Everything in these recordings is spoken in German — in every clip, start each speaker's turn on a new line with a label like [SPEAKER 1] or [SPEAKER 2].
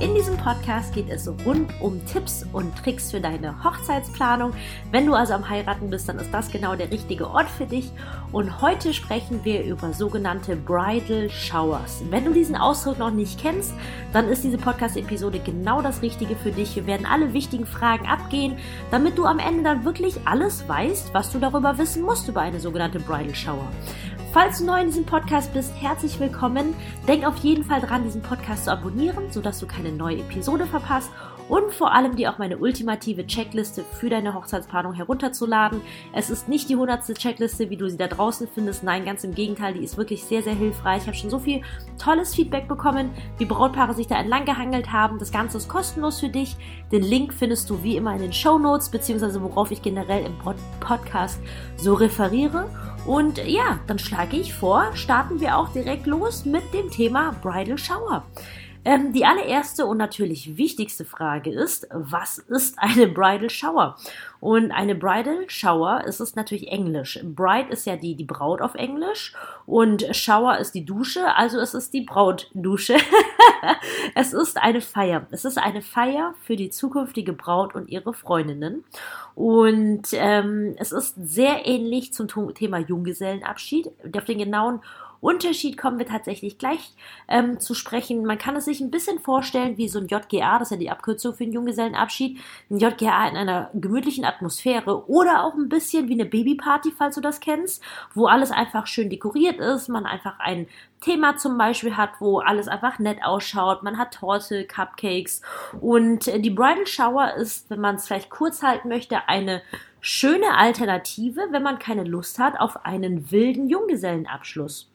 [SPEAKER 1] In diesem Podcast geht es rund um Tipps und Tricks für deine Hochzeitsplanung. Wenn du also am Heiraten bist, dann ist das genau der richtige Ort für dich. Und heute sprechen wir über sogenannte Bridal Showers. Wenn du diesen Ausdruck noch nicht kennst, dann ist diese Podcast-Episode genau das Richtige für dich. Wir werden alle wichtigen Fragen abgehen, damit du am Ende dann wirklich alles weißt, was du darüber wissen musst über eine sogenannte Bridal Shower. Falls du neu in diesem Podcast bist, herzlich willkommen. Denk auf jeden Fall dran, diesen Podcast zu abonnieren, sodass du keine neue Episode verpasst und vor allem dir auch meine ultimative Checkliste für deine Hochzeitsplanung herunterzuladen. Es ist nicht die hundertste Checkliste, wie du sie da draußen findest. Nein, ganz im Gegenteil, die ist wirklich sehr, sehr hilfreich. Ich habe schon so viel tolles Feedback bekommen, wie Brautpaare sich da entlang gehangelt haben. Das Ganze ist kostenlos für dich. Den Link findest du wie immer in den Show Notes, beziehungsweise worauf ich generell im Podcast so referiere. Und ja, dann schlage ich vor, starten wir auch direkt los mit dem Thema Bridal Shower. Ähm, die allererste und natürlich wichtigste Frage ist, was ist eine Bridal Shower? Und eine Bridal Shower ist es natürlich Englisch. Bride ist ja die, die Braut auf Englisch und Shower ist die Dusche, also es ist die Brautdusche. es ist eine Feier. Es ist eine Feier für die zukünftige Braut und ihre Freundinnen. Und ähm, es ist sehr ähnlich zum Thema Junggesellenabschied. Auf den genauen Unterschied kommen wir tatsächlich gleich ähm, zu sprechen. Man kann es sich ein bisschen vorstellen wie so ein JGA, das ist ja die Abkürzung für einen Junggesellenabschied. Ein JGA in einer gemütlichen Atmosphäre oder auch ein bisschen wie eine Babyparty, falls du das kennst, wo alles einfach schön dekoriert ist, man einfach ein Thema zum Beispiel hat, wo alles einfach nett ausschaut. Man hat Torte, Cupcakes und äh, die Bridal Shower ist, wenn man es vielleicht kurz halten möchte, eine schöne Alternative, wenn man keine Lust hat auf einen wilden Junggesellenabschluss.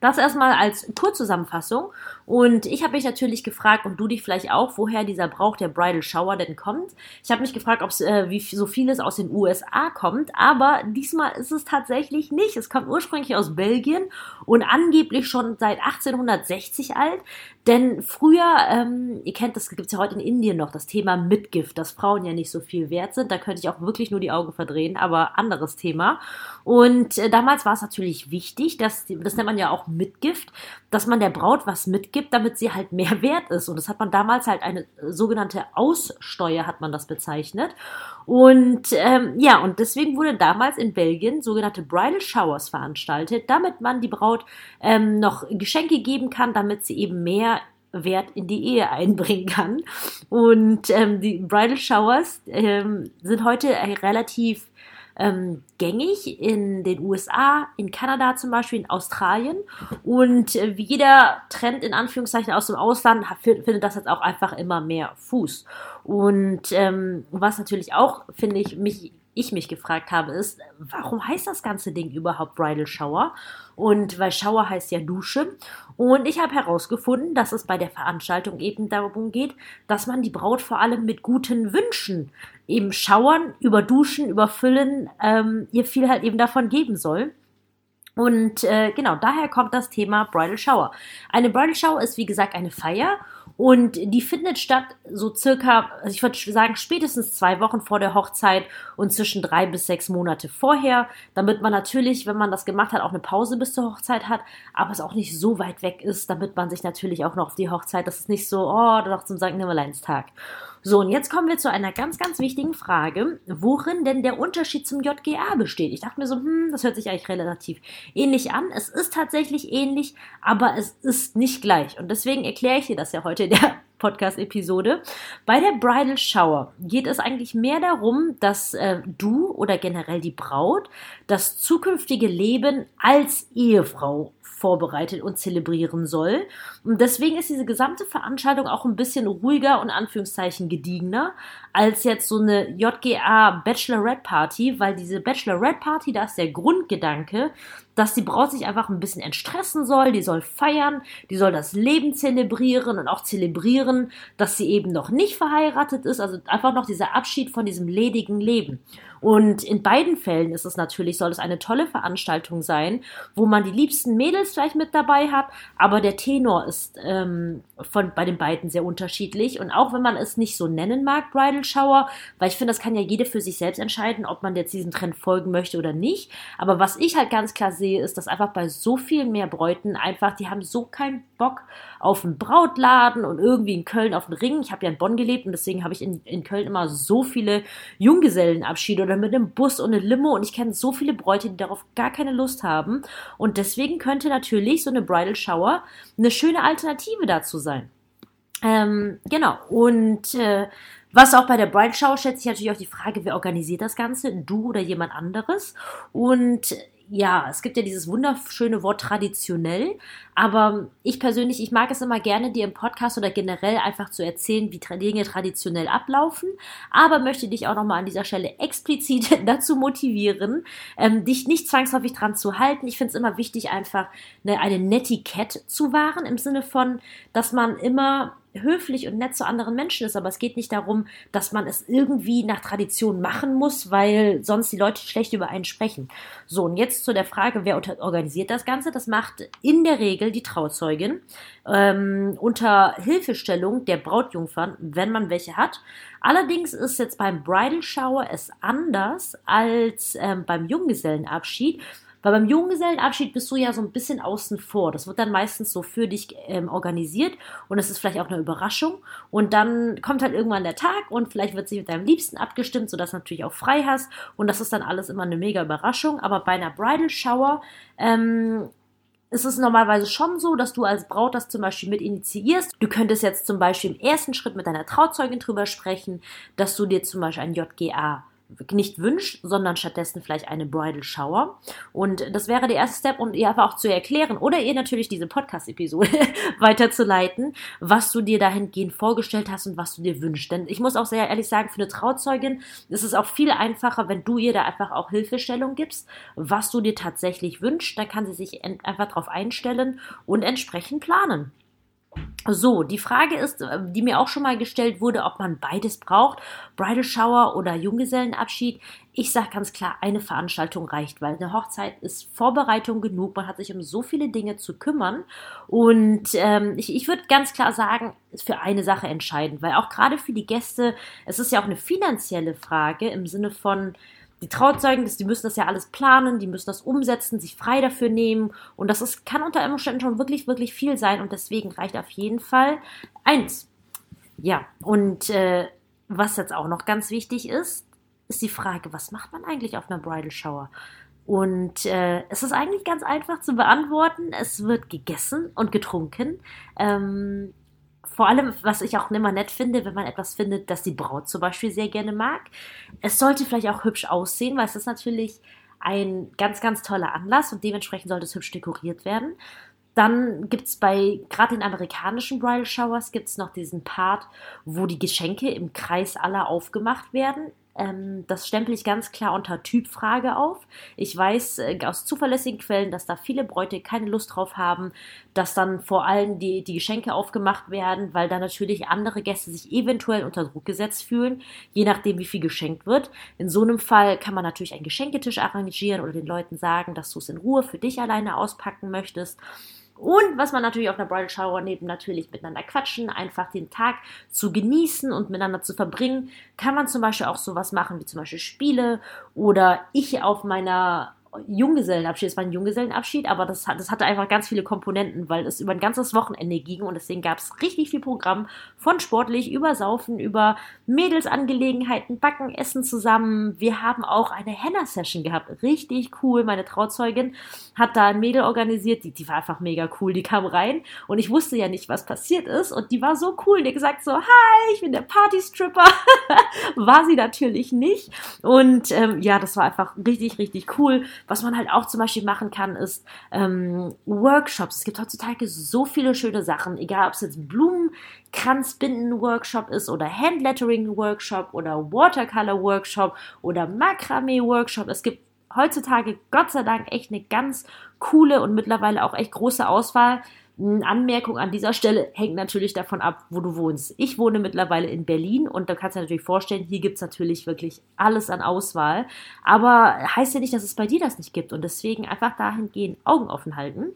[SPEAKER 1] Das erstmal als Kurzzusammenfassung. Und ich habe mich natürlich gefragt, und du dich vielleicht auch, woher dieser Brauch der Bridal Shower denn kommt. Ich habe mich gefragt, ob äh, wie so vieles aus den USA kommt, aber diesmal ist es tatsächlich nicht. Es kommt ursprünglich aus Belgien und angeblich schon seit 1860 alt. Denn früher, ähm, ihr kennt das, gibt es ja heute in Indien noch, das Thema Mitgift, dass Frauen ja nicht so viel wert sind. Da könnte ich auch wirklich nur die Augen verdrehen, aber anderes Thema. Und äh, damals war es natürlich wichtig, dass, das nennt man ja auch Mitgift, dass man der Braut was mitgibt, damit sie halt mehr wert ist. Und das hat man damals halt eine sogenannte Aussteuer, hat man das bezeichnet. Und ähm, ja, und deswegen wurde damals in Belgien sogenannte Bridal Showers veranstaltet, damit man die Braut ähm, noch Geschenke geben kann, damit sie eben mehr Wert in die Ehe einbringen kann. Und ähm, die Bridal Showers ähm, sind heute relativ ähm, gängig in den USA, in Kanada zum Beispiel, in Australien. Und äh, wie jeder Trend in Anführungszeichen aus dem Ausland findet das jetzt auch einfach immer mehr Fuß. Und ähm, was natürlich auch, finde ich, mich ich mich gefragt habe, ist, warum heißt das ganze Ding überhaupt Bridal Shower? Und weil Shower heißt ja Dusche. Und ich habe herausgefunden, dass es bei der Veranstaltung eben darum geht, dass man die Braut vor allem mit guten Wünschen eben schauern, überduschen, überfüllen, ähm, ihr viel halt eben davon geben soll. Und äh, genau, daher kommt das Thema Bridal Shower. Eine Bridal Shower ist wie gesagt eine Feier und die findet statt so circa, also ich würde sagen, spätestens zwei Wochen vor der Hochzeit und zwischen drei bis sechs Monate vorher, damit man natürlich, wenn man das gemacht hat, auch eine Pause bis zur Hochzeit hat, aber es auch nicht so weit weg ist, damit man sich natürlich auch noch auf die Hochzeit, das ist nicht so, oh, doch zum St. Nimmerleinstag. So, und jetzt kommen wir zu einer ganz, ganz wichtigen Frage, worin denn der Unterschied zum JGA besteht. Ich dachte mir so, hm, das hört sich eigentlich relativ ähnlich an. Es ist tatsächlich ähnlich, aber es ist nicht gleich. Und deswegen erkläre ich dir das ja heute in der Podcast-Episode. Bei der Bridal Shower geht es eigentlich mehr darum, dass äh, du oder generell die Braut das zukünftige Leben als Ehefrau vorbereitet und zelebrieren soll. Und deswegen ist diese gesamte Veranstaltung auch ein bisschen ruhiger und Anführungszeichen gediegener als jetzt so eine JGA Bachelorette Party, weil diese Bachelorette Party, da ist der Grundgedanke, dass die Braut sich einfach ein bisschen entstressen soll, die soll feiern, die soll das Leben zelebrieren und auch zelebrieren, dass sie eben noch nicht verheiratet ist, also einfach noch dieser Abschied von diesem ledigen Leben. Und in beiden Fällen ist es natürlich, soll es eine tolle Veranstaltung sein, wo man die liebsten Mädels vielleicht mit dabei hat, aber der Tenor ist ähm, von bei den beiden sehr unterschiedlich. Und auch wenn man es nicht so nennen mag, Bridal Shower, weil ich finde, das kann ja jede für sich selbst entscheiden, ob man jetzt diesem Trend folgen möchte oder nicht. Aber was ich halt ganz klar sehe, sehe, ist, dass einfach bei so viel mehr Bräuten einfach, die haben so keinen Bock auf einen Brautladen und irgendwie in Köln auf den Ring. Ich habe ja in Bonn gelebt und deswegen habe ich in, in Köln immer so viele Junggesellenabschiede oder mit einem Bus und einem Limo und ich kenne so viele Bräute, die darauf gar keine Lust haben. Und deswegen könnte natürlich so eine Bridal Shower eine schöne Alternative dazu sein. Ähm, genau. Und äh, was auch bei der Bridal Shower stellt sich natürlich auch die Frage, wer organisiert das Ganze? Du oder jemand anderes? Und ja, es gibt ja dieses wunderschöne Wort traditionell, aber ich persönlich, ich mag es immer gerne, dir im Podcast oder generell einfach zu erzählen, wie Dinge traditionell ablaufen, aber möchte dich auch nochmal an dieser Stelle explizit dazu motivieren, ähm, dich nicht zwangsläufig dran zu halten. Ich finde es immer wichtig, einfach eine, eine Netiquette zu wahren, im Sinne von, dass man immer höflich und nett zu anderen Menschen ist, aber es geht nicht darum, dass man es irgendwie nach Tradition machen muss, weil sonst die Leute schlecht über einen sprechen. So, und jetzt zu der Frage, wer organisiert das Ganze? Das macht in der Regel die Trauzeugin ähm, unter Hilfestellung der Brautjungfern, wenn man welche hat. Allerdings ist jetzt beim Bridal Shower es anders als ähm, beim Junggesellenabschied. Weil beim Junggesellenabschied bist du ja so ein bisschen außen vor. Das wird dann meistens so für dich ähm, organisiert und es ist vielleicht auch eine Überraschung. Und dann kommt halt irgendwann der Tag und vielleicht wird sich mit deinem Liebsten abgestimmt, sodass du natürlich auch frei hast. Und das ist dann alles immer eine mega Überraschung. Aber bei einer Bridal Shower ähm, ist es normalerweise schon so, dass du als Braut das zum Beispiel mit initiierst. Du könntest jetzt zum Beispiel im ersten Schritt mit deiner Trauzeugin drüber sprechen, dass du dir zum Beispiel ein JGA nicht wünscht, sondern stattdessen vielleicht eine Bridal Shower. Und das wäre der erste Step, um ihr aber auch zu erklären oder ihr natürlich diese Podcast-Episode weiterzuleiten, was du dir dahingehend vorgestellt hast und was du dir wünschst. Denn ich muss auch sehr ehrlich sagen, für eine Trauzeugin ist es auch viel einfacher, wenn du ihr da einfach auch Hilfestellung gibst, was du dir tatsächlich wünschst. Da kann sie sich einfach drauf einstellen und entsprechend planen. So, die Frage ist, äh, die mir auch schon mal gestellt wurde, ob man beides braucht, Bridal Shower oder Junggesellenabschied. Ich sage ganz klar, eine Veranstaltung reicht, weil eine Hochzeit ist Vorbereitung genug. Man hat sich um so viele Dinge zu kümmern. Und ähm, ich, ich würde ganz klar sagen, ist für eine Sache entscheidend, weil auch gerade für die Gäste, es ist ja auch eine finanzielle Frage im Sinne von, die Trauzeugen, die müssen das ja alles planen, die müssen das umsetzen, sich frei dafür nehmen und das ist, kann unter Umständen schon wirklich, wirklich viel sein und deswegen reicht auf jeden Fall eins. Ja, und äh, was jetzt auch noch ganz wichtig ist, ist die Frage, was macht man eigentlich auf einer Bridal Shower? Und äh, es ist eigentlich ganz einfach zu beantworten. Es wird gegessen und getrunken. Ähm, vor allem, was ich auch immer nett finde, wenn man etwas findet, das die Braut zum Beispiel sehr gerne mag. Es sollte vielleicht auch hübsch aussehen, weil es ist natürlich ein ganz, ganz toller Anlass und dementsprechend sollte es hübsch dekoriert werden. Dann gibt es bei, gerade in amerikanischen Bridal Showers, gibt es noch diesen Part, wo die Geschenke im Kreis aller aufgemacht werden. Ähm, das stempel ich ganz klar unter Typfrage auf. Ich weiß äh, aus zuverlässigen Quellen, dass da viele Bräute keine Lust drauf haben, dass dann vor allem die, die Geschenke aufgemacht werden, weil da natürlich andere Gäste sich eventuell unter Druck gesetzt fühlen, je nachdem, wie viel geschenkt wird. In so einem Fall kann man natürlich einen Geschenketisch arrangieren oder den Leuten sagen, dass du es in Ruhe für dich alleine auspacken möchtest. Und was man natürlich auf einer Bridal Shower neben natürlich miteinander quatschen, einfach den Tag zu genießen und miteinander zu verbringen, kann man zum Beispiel auch sowas machen wie zum Beispiel Spiele oder ich auf meiner Junggesellenabschied. Es war ein Junggesellenabschied, aber das, das hatte einfach ganz viele Komponenten, weil es über ein ganzes Wochenende ging und deswegen gab es richtig viel Programm von sportlich über Saufen, über Mädelsangelegenheiten, Backen, Essen zusammen. Wir haben auch eine Henna-Session gehabt. Richtig cool. Meine Trauzeugin hat da ein Mädel organisiert, die, die war einfach mega cool. Die kam rein und ich wusste ja nicht, was passiert ist und die war so cool. Die gesagt so, hi, ich bin der Partystripper. war sie natürlich nicht. Und ähm, ja, das war einfach richtig, richtig cool. Was man halt auch zum Beispiel machen kann, ist ähm, Workshops. Es gibt heutzutage so viele schöne Sachen, egal ob es jetzt Blumenkranzbinden-Workshop ist oder Handlettering-Workshop oder Watercolor-Workshop oder Makramee-Workshop. Es gibt heutzutage Gott sei Dank echt eine ganz coole und mittlerweile auch echt große Auswahl. Anmerkung an dieser Stelle hängt natürlich davon ab, wo du wohnst. Ich wohne mittlerweile in Berlin und da kannst du dir natürlich vorstellen, hier gibt es natürlich wirklich alles an Auswahl. Aber heißt ja nicht, dass es bei dir das nicht gibt und deswegen einfach dahingehend Augen offen halten.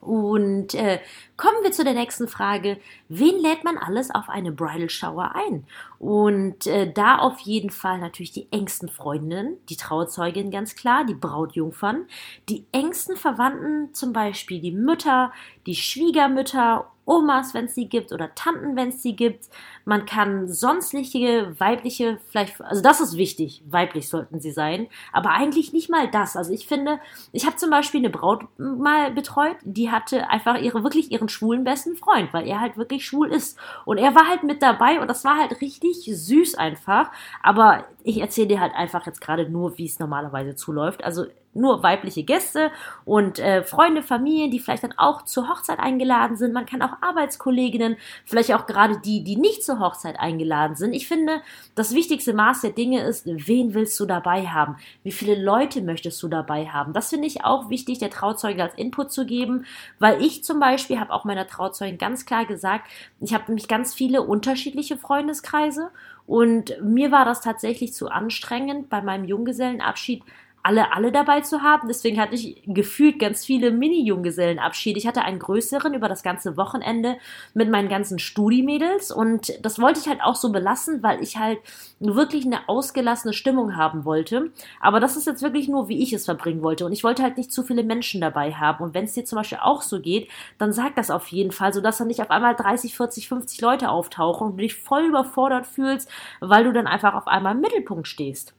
[SPEAKER 1] Und äh, kommen wir zu der nächsten Frage. Wen lädt man alles auf eine Bridal Shower ein? Und äh, da auf jeden Fall natürlich die engsten Freundinnen, die Trauzeugin ganz klar, die Brautjungfern, die engsten Verwandten, zum Beispiel die Mütter, die Schwiegermütter Omas, wenn es sie gibt, oder Tanten, wenn es sie gibt. Man kann sonstige weibliche, vielleicht, also das ist wichtig, weiblich sollten sie sein, aber eigentlich nicht mal das. Also ich finde, ich habe zum Beispiel eine Braut mal betreut, die hatte einfach ihre, wirklich ihren schwulen besten Freund, weil er halt wirklich schwul ist. Und er war halt mit dabei und das war halt richtig süß einfach. Aber ich erzähle dir halt einfach jetzt gerade nur, wie es normalerweise zuläuft. Also nur weibliche Gäste und äh, Freunde, Familien, die vielleicht dann auch zur Hochzeit eingeladen sind. Man kann auch Arbeitskolleginnen, vielleicht auch gerade die, die nicht zur Hochzeit eingeladen sind. Ich finde, das wichtigste Maß der Dinge ist, wen willst du dabei haben? Wie viele Leute möchtest du dabei haben? Das finde ich auch wichtig, der Trauzeuge als Input zu geben, weil ich zum Beispiel habe auch meiner Trauzeugin ganz klar gesagt, ich habe nämlich ganz viele unterschiedliche Freundeskreise und mir war das tatsächlich zu anstrengend bei meinem Junggesellenabschied alle, alle dabei zu haben. Deswegen hatte ich gefühlt ganz viele Mini-Junggesellenabschiede. Ich hatte einen größeren über das ganze Wochenende mit meinen ganzen Studimädels und das wollte ich halt auch so belassen, weil ich halt wirklich eine ausgelassene Stimmung haben wollte. Aber das ist jetzt wirklich nur, wie ich es verbringen wollte und ich wollte halt nicht zu viele Menschen dabei haben. Und wenn es dir zum Beispiel auch so geht, dann sag das auf jeden Fall, sodass dann nicht auf einmal 30, 40, 50 Leute auftauchen und du dich voll überfordert fühlst, weil du dann einfach auf einmal im Mittelpunkt stehst.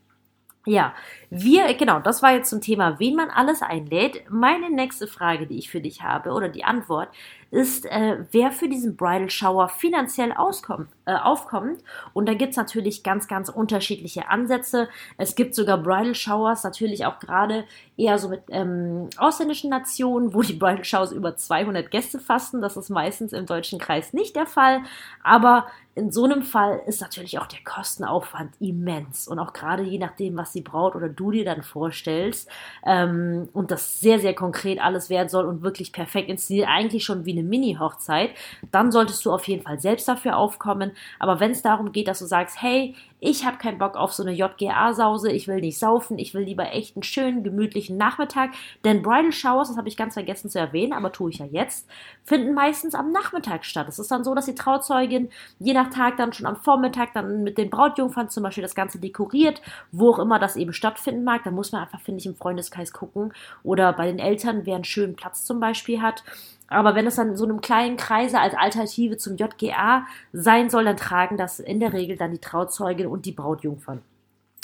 [SPEAKER 1] Ja, wir, genau, das war jetzt zum Thema, wen man alles einlädt. Meine nächste Frage, die ich für dich habe, oder die Antwort, ist, äh, wer für diesen Bridal Shower finanziell auskommt, äh, aufkommt. Und da gibt's natürlich ganz, ganz unterschiedliche Ansätze. Es gibt sogar Bridal Showers, natürlich auch gerade eher so mit ähm, ausländischen Nationen, wo die Bridal Showers über 200 Gäste fassen. Das ist meistens im deutschen Kreis nicht der Fall. Aber in so einem Fall ist natürlich auch der Kostenaufwand immens. Und auch gerade je nachdem, was die Braut oder du dir dann vorstellst ähm, und das sehr, sehr konkret alles werden soll und wirklich perfekt inszeniert, eigentlich schon wie eine Mini-Hochzeit, dann solltest du auf jeden Fall selbst dafür aufkommen. Aber wenn es darum geht, dass du sagst, hey, ich habe keinen Bock auf so eine JGA-Sause, ich will nicht saufen, ich will lieber echt einen schönen, gemütlichen Nachmittag. Denn Bridal Showers, das habe ich ganz vergessen zu erwähnen, aber tue ich ja jetzt, finden meistens am Nachmittag statt. Es ist dann so, dass die Trauzeugin je nach Tag dann schon am Vormittag dann mit den Brautjungfern zum Beispiel das Ganze dekoriert, wo auch immer das eben stattfinden mag. Da muss man einfach, finde ich, im Freundeskreis gucken. Oder bei den Eltern, wer einen schönen Platz zum Beispiel hat. Aber wenn es dann so einem kleinen Kreise als Alternative zum JGA sein soll, dann tragen das in der Regel dann die Trauzeugin und die Brautjungfern.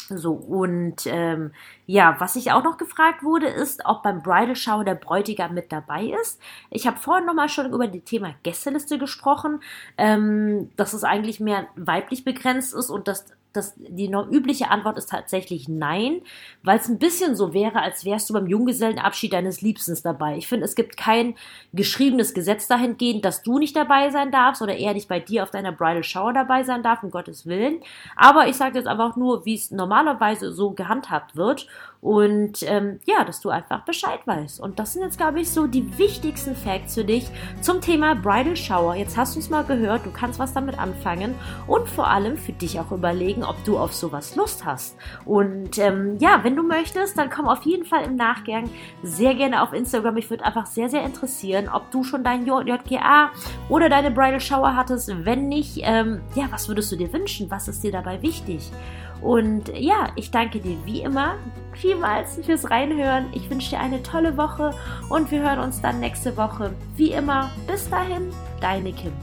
[SPEAKER 1] So, und ähm, ja, was ich auch noch gefragt wurde, ist, ob beim Bridal Shower der Bräutigam mit dabei ist. Ich habe vorhin nochmal schon über das Thema Gästeliste gesprochen, ähm, dass es eigentlich mehr weiblich begrenzt ist und dass das, die übliche Antwort ist tatsächlich nein, weil es ein bisschen so wäre, als wärst du beim Junggesellenabschied deines Liebstens dabei. Ich finde, es gibt kein geschriebenes Gesetz dahingehend, dass du nicht dabei sein darfst oder er nicht bei dir auf deiner Bridal Shower dabei sein darf, um Gottes Willen. Aber ich sage jetzt einfach nur, wie es normalerweise so gehandhabt wird. Und ähm, ja, dass du einfach Bescheid weißt. Und das sind jetzt, glaube ich, so die wichtigsten Facts für dich zum Thema Bridal Shower. Jetzt hast du es mal gehört, du kannst was damit anfangen und vor allem für dich auch überlegen, ob du auf sowas Lust hast. Und ähm, ja, wenn du möchtest, dann komm auf jeden Fall im Nachgang sehr gerne auf Instagram. Mich würde einfach sehr, sehr interessieren, ob du schon dein JGA oder deine Bridal Shower hattest. Wenn nicht, ähm, ja, was würdest du dir wünschen? Was ist dir dabei wichtig? Und ja, ich danke dir wie immer vielmals fürs Reinhören. Ich wünsche dir eine tolle Woche und wir hören uns dann nächste Woche. Wie immer, bis dahin, deine Kim.